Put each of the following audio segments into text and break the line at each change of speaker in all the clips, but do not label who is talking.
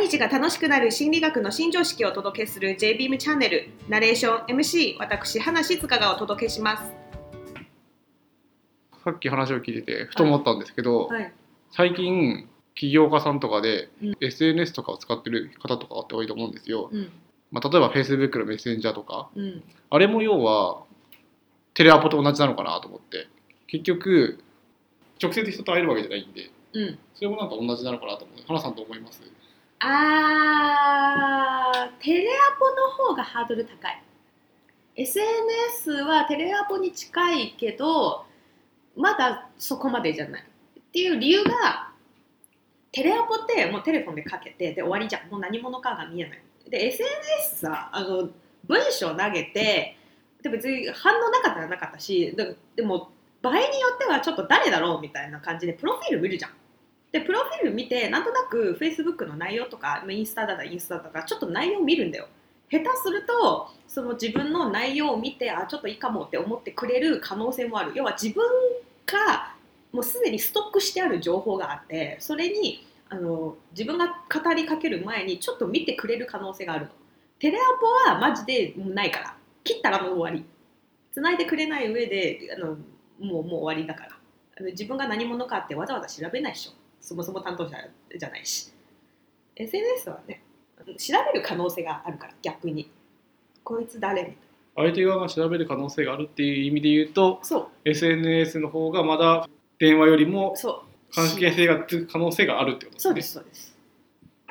毎日が楽しくなる心理学の新常識をお届けする JBeam チャンネルナレーション MC 私花静香がお届けします。
さっき話を聞いててふと思ったんですけど、
はい。
最近起業家さんとかで、
うん。
SNS とかを使ってる方とかって多いと思うんですよ、
うん。
まあ、例えば Facebook のメッセンジャーとか。
うん。
あれも要はテレアポと同じなのかなと思って。結局直接人と会えるわけじゃないんで。
うん。
それもなんか同じなのかなと思う。花さんと思います？
あーテレアポの方がハードル高い。SNS はテレアポに近いけどまだそこまでじゃないっていう理由がテレアポってもうテレフォンでかけてで終わりじゃん。もう何者かが見えない。で SNS さあの文章投げてで別に反応なかったらなかったしででも場合によってはちょっと誰だろうみたいな感じでプロフィール見るじゃん。でプロフィール見てなんとなく Facebook の内容とかインスタだったらインスタとかちょっと内容見るんだよ。下手するとその自分の内容を見てあちょっといいかもって思ってくれる可能性もある。要は自分がもうすでにストックしてある情報があってそれにあの自分が語りかける前にちょっと見てくれる可能性があるの。テレアポはマジでないから。切ったらもう終わり。繋いでくれない上であのもうもう終わりだから。あの自分が何者かってわざわざ調べないでしょ。そもそも担当者じゃないし。SNS はね調べる可能性があるから逆に。こいつ誰みたい
相手側が調べる可能性があるっていう意味で言うと
なそう。
SNS の方がまだ電話よりも関係性がつく可能性があるってことですね。
そうですそうです。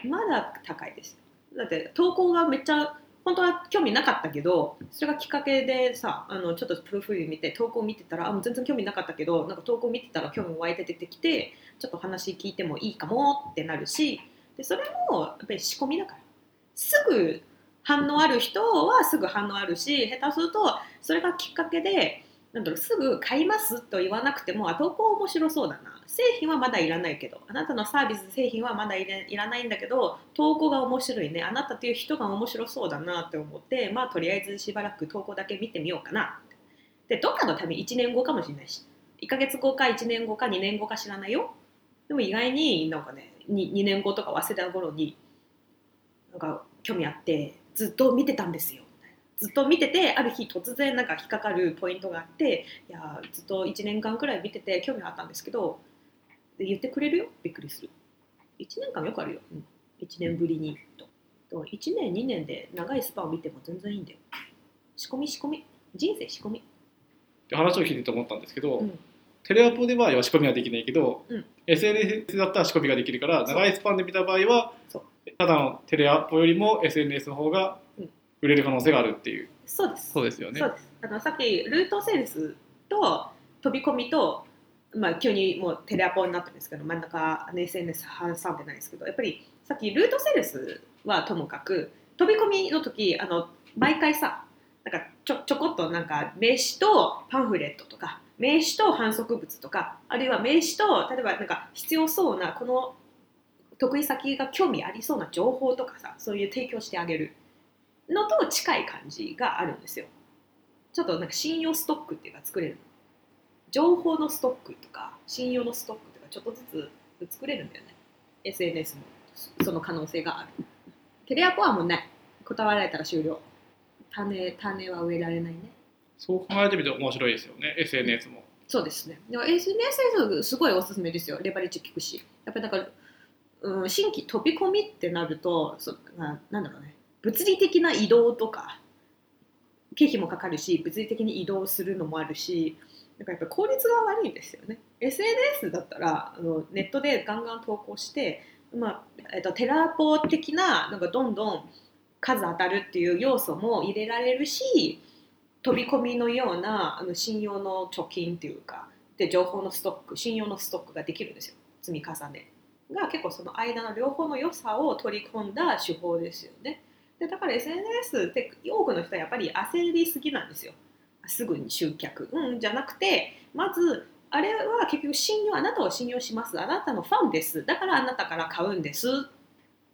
まだ高いです。だって投稿がめっちゃ本当は興味なかったけどそれがきっかけでさあのちょっとプロフィール見て投稿見てたらあもう全然興味なかったけどなんか投稿見てたら興味湧いて出てきてちょっと話聞いてもいいかもってなるしでそれもやっぱり仕込みだから。すぐ反応ある人はすぐ反応あるし下手するとそれがきっかけでなんだろうすぐ買いますと言わなくてもあ投稿面白そうだな。製品はまだいらないけどあなたのサービス製品はまだいらないんだけど投稿が面白いね。あなたという人が面白そうだなって思ってまあとりあえずしばらく投稿だけ見てみようかな。でどっかのため1年後かもしれないし。1ヶ月後か1年後か2年後か知らないよ。でも意外になんかね 2, 2年後とか忘れた頃になんか興味あってずっと見てたんですよ。ずっと見ててある日突然なんか引っかかるポイントがあっていやずっと1年間くらい見てて興味あったんですけどで言ってくれるよ？びっくりする。1年間よくあるよ、うん、1年ぶりにと。と1年2年で長いスパンを見ても全然いいんだよ。仕込み仕込み。人生仕込み。
って話を聞いてて思ったんですけど、
うん。
テレアポでは仕込みはできないけど、
うん。
SNS だったら仕込みができるから長いスパンで見た場合はただのテレアポよりも SNS の方が
うん
売れる可能性があるっていう、
そうです。
そうですよね。
そうです。あのさっきルートセールスと飛び込みと、まあ、急にもうテレアポになってるんですけど真ん中あの SNS 挟んでないですけどやっぱりさっきルートセールスはともかく飛び込みの時あの毎回さなんかちょちょこっとなんか名刺とパンフレットとか名刺と反則物とかあるいは名刺と例えばなんか必要そうなこの得意先が興味ありそうな情報とかさそういう提供してあげるのと近い感じがあるんですよ。ちょっとなんか信用ストックっていうか作れる。情報のストックとか信用のストックとかちょっとずつ作れるんだよね。SNS もその可能性がある。テレアポはもうない。断られたら終了。種種は植えられないね。
そう考えてみて面白いですよね。SNS も。
そうですね。でも SNS すごいおすすめですよ。レバレッジ効くし。やっぱりだから、うん、新規飛び込みってなるとそななんだろうね物理的な移動とか経費もかかるし物理的に移動するのもあるしなんかやっぱ効率が悪いんですよね。SNS だったらあのネットでガンガン投稿して、まあえっと、テラポ的ななんかどんどん数当たるっていう要素も入れられるし飛び込みのようなあの信用の貯金っていうかで情報のストック信用のストックができるんですよ。積み重ねが結構その間の両方の良さを取り込んだ手法ですよね。でだから SNS って多くの人はやっぱり焦りすぎなんですよ。すぐに集客。うんじゃなくてまずあれは結局信用あなたを信用します。あなたのファンです。だからあなたから買うんです。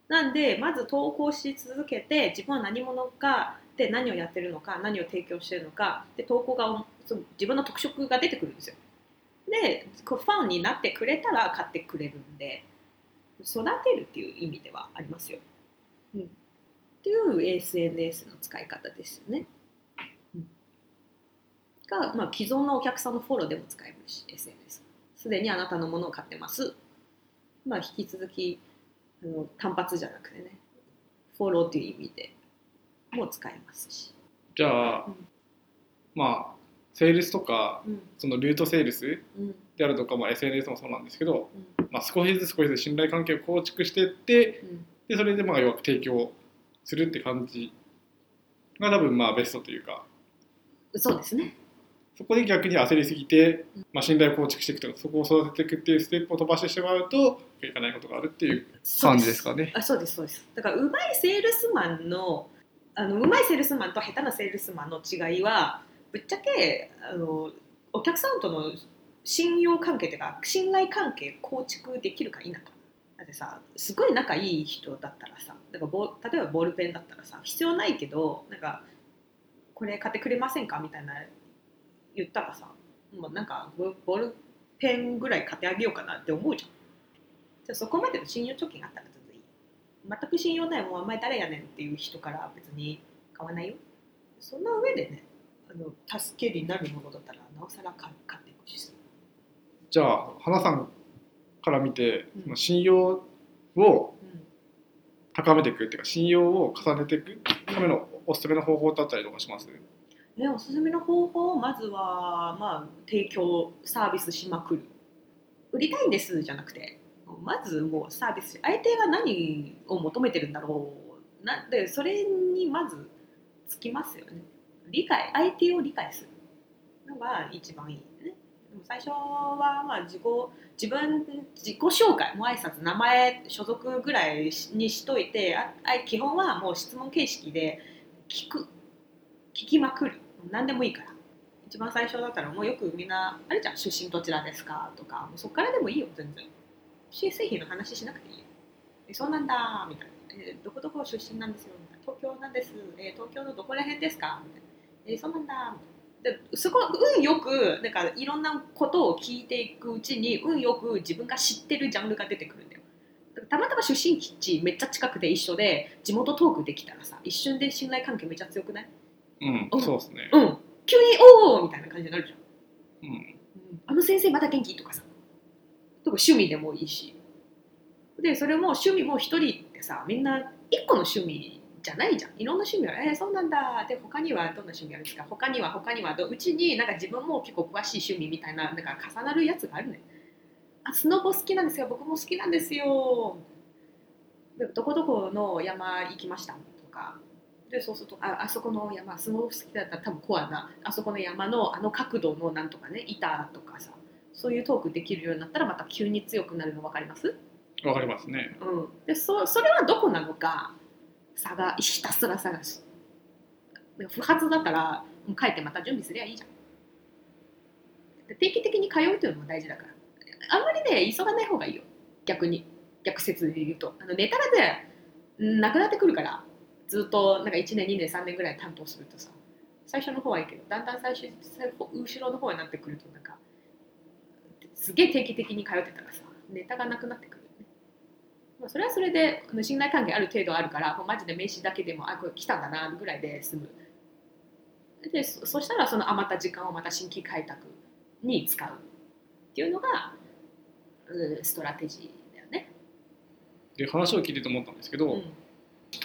なんでまず投稿し続けて自分は何者かで何をやってるのか何を提供してるのかで投稿がその自分の特色が出てくるんですよ。でファンになってくれたら買ってくれるんで育てるっていう意味ではありますよ。うん、っていう SNS の使い方ですよね。うん、が、まあ、既存のお客さんのフォローでも使えるし SNS。すでにあなたのものを買ってます。まあ、引き続きあの単発じゃなくてねフォローっていう意味でも使えますし。
じゃあ、
うん
まあセールスとか
うん
そのルートセールス
うん
であるとか、まあ、SNS もそうなんですけど、
うん
まあ、少しずつ少しずつ信頼関係を構築していって
うん
でそれでまあ要は提供するって感じが多分まあベストというか
そうですね。
そこで逆に焦りすぎて
うん、
まあ、信頼を構築していくとかそこを育てていくっていうステップを飛ばしてしまうといかないことがあるっていう感じですかね。
あそうですそうですだからうまいセールスマンのあのうまいセールスマンと下手なセールスマンの違いはぶっちゃけあのお客さんとの信用関係というか信頼関係構築できるか否かだってさすごい仲いい人だったらさだからボ例えばボールペンだったらさ必要ないけどなんかこれ買ってくれませんか？みたいな言ったらさもうなんかボールペンぐらい買ってあげようかなって思うじゃん。じゃそこまでの信用貯金があったら全然いい。全く信用ないもんお前誰やねんっていう人から別に買わないよ。そんな上でねあの助けになるものだったらなおさら買買っていくし
じゃあ花さんから見て
うん。
その信用を
うん。
高めていくっていうか信用を重ねていくためのおすすめの方法だったりとかします？
ね、おすすめの方法まずは、まあ、提供サービスしまくる。売りたいんですじゃなくてまずもうサービスし相手が何を求めてるんだろう。なんでそれにまずつきますよね。理解相手を理解するのが一番いいも最初はまあ自己自分自己紹介もう挨拶名前所属ぐらいにしといてああ基本はもう質問形式で聞く。聞きまくる何でもいいから。一番最初だったらもうよくみんなあれじゃん出身どちらですかとかもうそっからでもいいよ全然。新製品の話しなくていいよ。えそうなんだみたいな、えどこどこ出身なんですよみたいな。東京なんです、え東京のどこら辺ですかみたいな。えそうなんだみたいな。ですごい運よくなんかいろんなことを聞いていくうちに運よく自分が知ってるジャンルが出てくるんだよたまたま出身地めっちゃ近くて一緒で地元トークできたらさ一瞬で信頼関係めっちゃ強くない？
うん
うん
そうですね
うん、急に「おお!」みたいな感じになるじゃん。
うん
うんあの先生まだ元気とかさ。とか趣味でもいいし。で、それも趣味も一人ってさ、みんな一個の趣味じゃないじゃん。いろんな趣味ある。えーそうなんだ。で、他にはどんな趣味ある？んですか他には他にはどう？ちになんか自分も結構詳しい趣味みたいな、なんか重なるやつがあるね。あ、スノボ好きなんですよ。僕も好きなんですよ。でどこどこの山行きました？とか。でそうするとああそこの山スノボ好きだったら多分コアなあそこの山のあの角度のなんとかね板とかさそういうトークできるようになったらまた急に強くなるの分かります、
わかりますね
うん、でそそれはどこなのか探ひたすら探す不発だったらもう帰ってまた準備すりゃいいじゃん。定期的に通うというのも大事だから。あんまりね急がない方がいいよ。逆に。逆説で言うと。あのネタがねなくなってくるから。ずっとなんか1年2年3年ぐらい担当するとさ。最初の方はいいけどだんだん最初後ろの方になってくるとなんかすげえ定期的に通ってたらさネタがなくなってくる、まあ、それはそれで信頼関係ある程度あるからもうマジで名刺だけでもあこれ来たんだなぐらいで済む。でそそしたらその余った時間をまた新規開拓に使うっていうのが、うん、ストラテジーだよね、
で話を聞いてて思ったんですけど、
うん。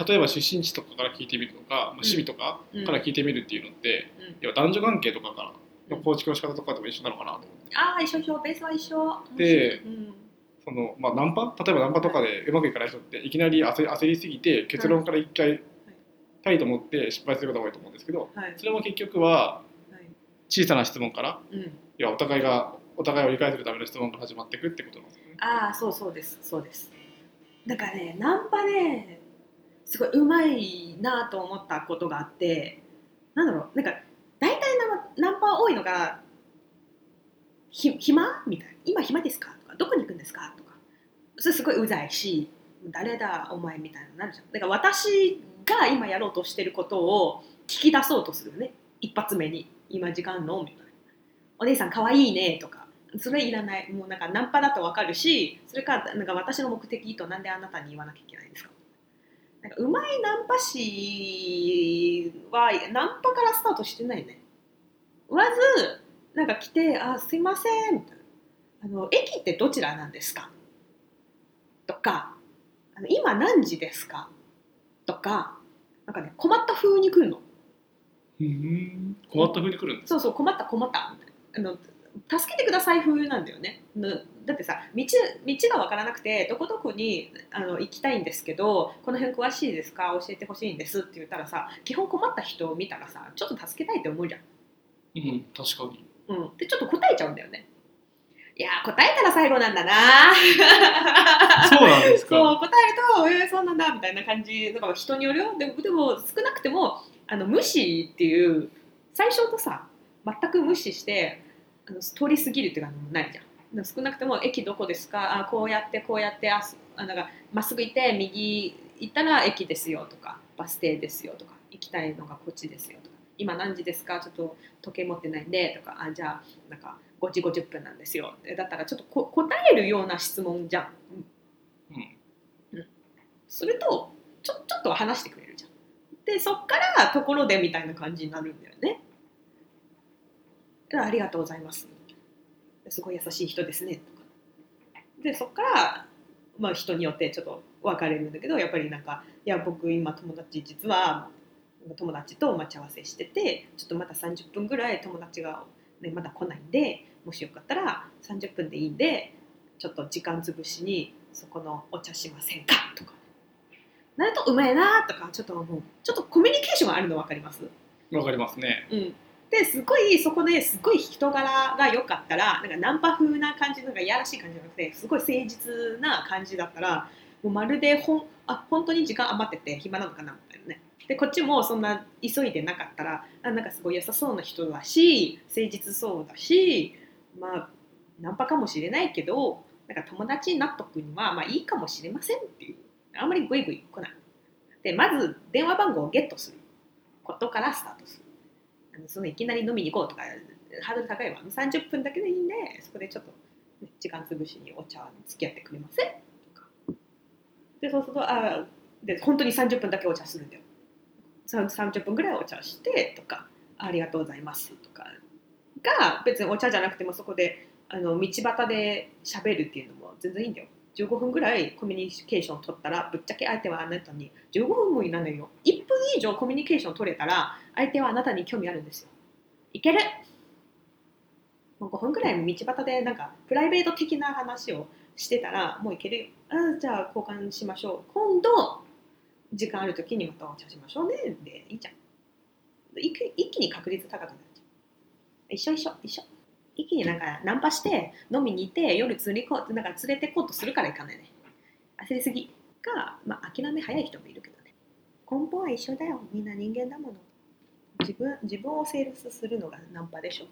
例えば出身地とかから聞いてみるとか、まあ、趣味とか
うん
から聞いてみるっていうのって、
うん。
男女関係とかからの構築の仕方とかでも一緒なのかなと思って。
ああ一緒一緒ベースは一緒。
で
うん
その、まあ、ナンパ？例えばナンパとかでうまくいかない人っていきなり焦り焦りすぎて結論から一回たいと思って失敗することが多いと思うんですけど
はい。
それも結局は
はい。
小さな質問から
うん。
要はお互いがお互いを理解するための質問から始まっていくってことなんですよね。
ああそうそうです。そうです。なんかねナンパねすごいうまいなと思ったことがあってなんだろうなんか大体ナンパナンパ多いのが「ひ暇?」みたいな「今暇ですか?」とか「どこに行くんですか?」とか。それすごいうざいし「誰だ？お前」みたいになるじゃん。だから私が今やろうとしてることを聞き出そうとするよね。一発目に「今時間の?」みたいな「お姉さんかわいいね」とか。それいらない。もうなんかナンパだと分かるしそれからなんか私の目的となんであなたに言わなきゃいけないんですか？なんかうまいナンパ師はナンパからスタートしてないね。まずなんか来て「あすいません」みたいな。あの「駅ってどちらなんですか?」とかあの「今何時ですか?」とかなんかね困った風に来るの。
うん。困った風に来るんです
そうそう困った困った。あの助けてください風なんだよね。なだってさ道道が分からなくてどこどこにあの行きたいんですけどこの辺詳しいですか？教えてほしいんです。って言ったらさ基本困った人を見たらさちょっと助けたいって思うじゃん。
うん確かに。
うん、でちょっと答えちゃうんだよね。いやー答えたら最後なんだな。
そうなんですか？
そう答えると「えー、そうなんだ」みたいな感じだから人によるよ。でもでも少なくてもあの無視っていう最初とさ全く無視してあの通り過ぎるっていうのはないじゃん。少なくとも駅どこですか？あこうやってこうやってあすあなんかまっすぐ行って右行ったら駅ですよとかバス停ですよとか行きたいのがこっちですよとか今何時ですか？ちょっと時計持ってないんでとかあじゃあなんか5時50分なんですよ。えだったらちょっとこ答えるような質問じゃん、
うん。
するとちょちょっとは話してくれるじゃん。でそっからところでみたいな感じになるんだよね。ありがとうございます。すごい優しい人ですね。とかでそっからまあ人によってちょっと分かれるんだけどやっぱりなんかいや僕今友達実は友達と待ち合わせしててちょっとまた30分ぐらい友達が、ね、まだ来ないんでもしよかったら30分でいいんでちょっと時間潰しにそこのお茶しませんか？とか。なるとうまいなとかちょっと思う。ちょっとコミュニケーションがあるの分かります？
わかりますね。
うん。ですごいそこですごい人柄が良かったらなんかナンパ風な感じなんかいやらしい感じじゃなくてすごい誠実な感じだったらもうまるでほんあ本当に時間余ってて暇なのかなみたいなね。でこっちもそんな急いでなかったらあなんかすごい良さそうな人だし誠実そうだしまあナンパかもしれないけどなんか友達になっとくにはまあいいかもしれませんっていう。あんまりグイグイ来ない。でまず電話番号をゲットする。ことからスタートする。あのそのいきなり飲みに行こうとかハードル高いわ。30分だけでいいんでそこでちょっと、時間潰しにお茶に付き合ってくれません？とか。でそうするとあで本当に30分だけお茶するんだよ。30分ぐらいお茶してとか。ありがとうございます。とか。が別にお茶じゃなくてもそこであの道端で喋るっていうのも全然いいんだよ。15分ぐらいコミュニケーション取ったらぶっちゃけ相手はあなたに15分もいらないよ1分以上コミュニケーション取れたら相手はあなたに興味あるんですよ。いける。もう5分ぐらい道端でなんかプライベート的な話をしてたらもういけるよ。あじゃあ交換しましょう。今度時間ある時にまたお茶しましょうね。でいいじゃん。一気に確率高くなっちゃう一緒一緒一緒。一気になんかナンパして飲みに行って夜連れこうなんか連れてこうとするからいかないね。焦りすぎが、まあ、諦め早い人もいるけどね。根本は一緒だよ。みんな人間だもの。自分自分をセールスするのがナンパでしょ。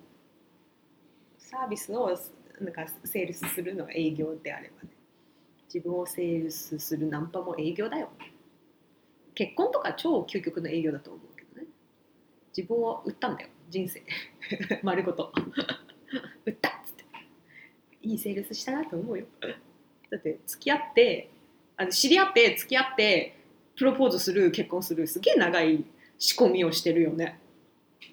サービスをなんかセールスするのが営業であればね。自分をセールスするナンパも営業だよ。結婚とか超究極の営業だと思うけどね。自分を売ったんだよ。人生。丸ごと。売ったっつって。いいセールスしたなと思うよ。だって付き合ってあの知り合って付き合ってプロポーズする結婚するすげえ長い仕込みをしてるよね。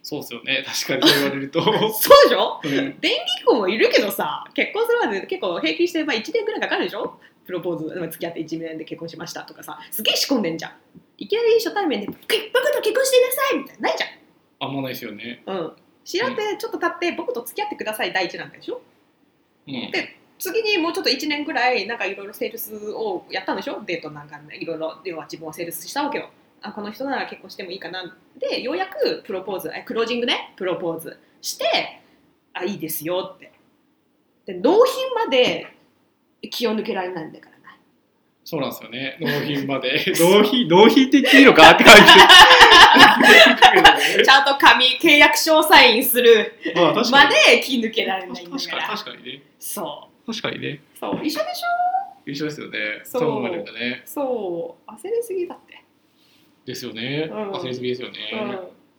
そうですよね。確かにそう言われると、
そうでしょ？
うん。
電気婚もいるけどさ結婚するまで結構平均してまあ1年ぐらいかかるでしょ？プロポーズまあ付き合って1年で結婚しましたとかさすげえ仕込んでんじゃん。いきなり初対面で「僕と結婚してください」みたいなないじ
あんまないですよね、
うん。知り合ってちょっと経って僕と付き合ってください第一なんでしょ？
うん、
で次にもうちょっと1年ぐらいなんかいろいろセールスをやったんでしょ？デートなんかねいろいろ要は自分をセールスしたわけよ。あこの人なら結婚してもいいかな？でようやくプロポーズえクロージングね？プロポーズしてあいいですよって。で納品まで気を抜けられないんだから。な
そうなんですよね。納品まで。納品納品って言っていいのかって感じ。
ちゃんと紙契約書をサインする。
ま
で気抜けられないんだ
確
から
確かにね。
そ
確かにね。
うそう。一緒でしょ？
一緒ですよね。
そう。
そう思えるんだね。
そう。焦りすぎだって、
ですよね、
うん。
焦りすぎですよね、
うん。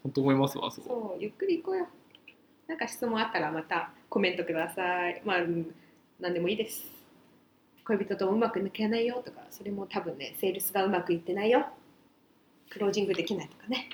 本当思いますわそう
そう。ゆっくり行こうよ。なんか質問あったらまたコメントください。まあ、うん。何でもいいです。恋人とうまく抜けないよとか、それも多分ね、セールスがうまくいってないよ。クロージングできないとかね。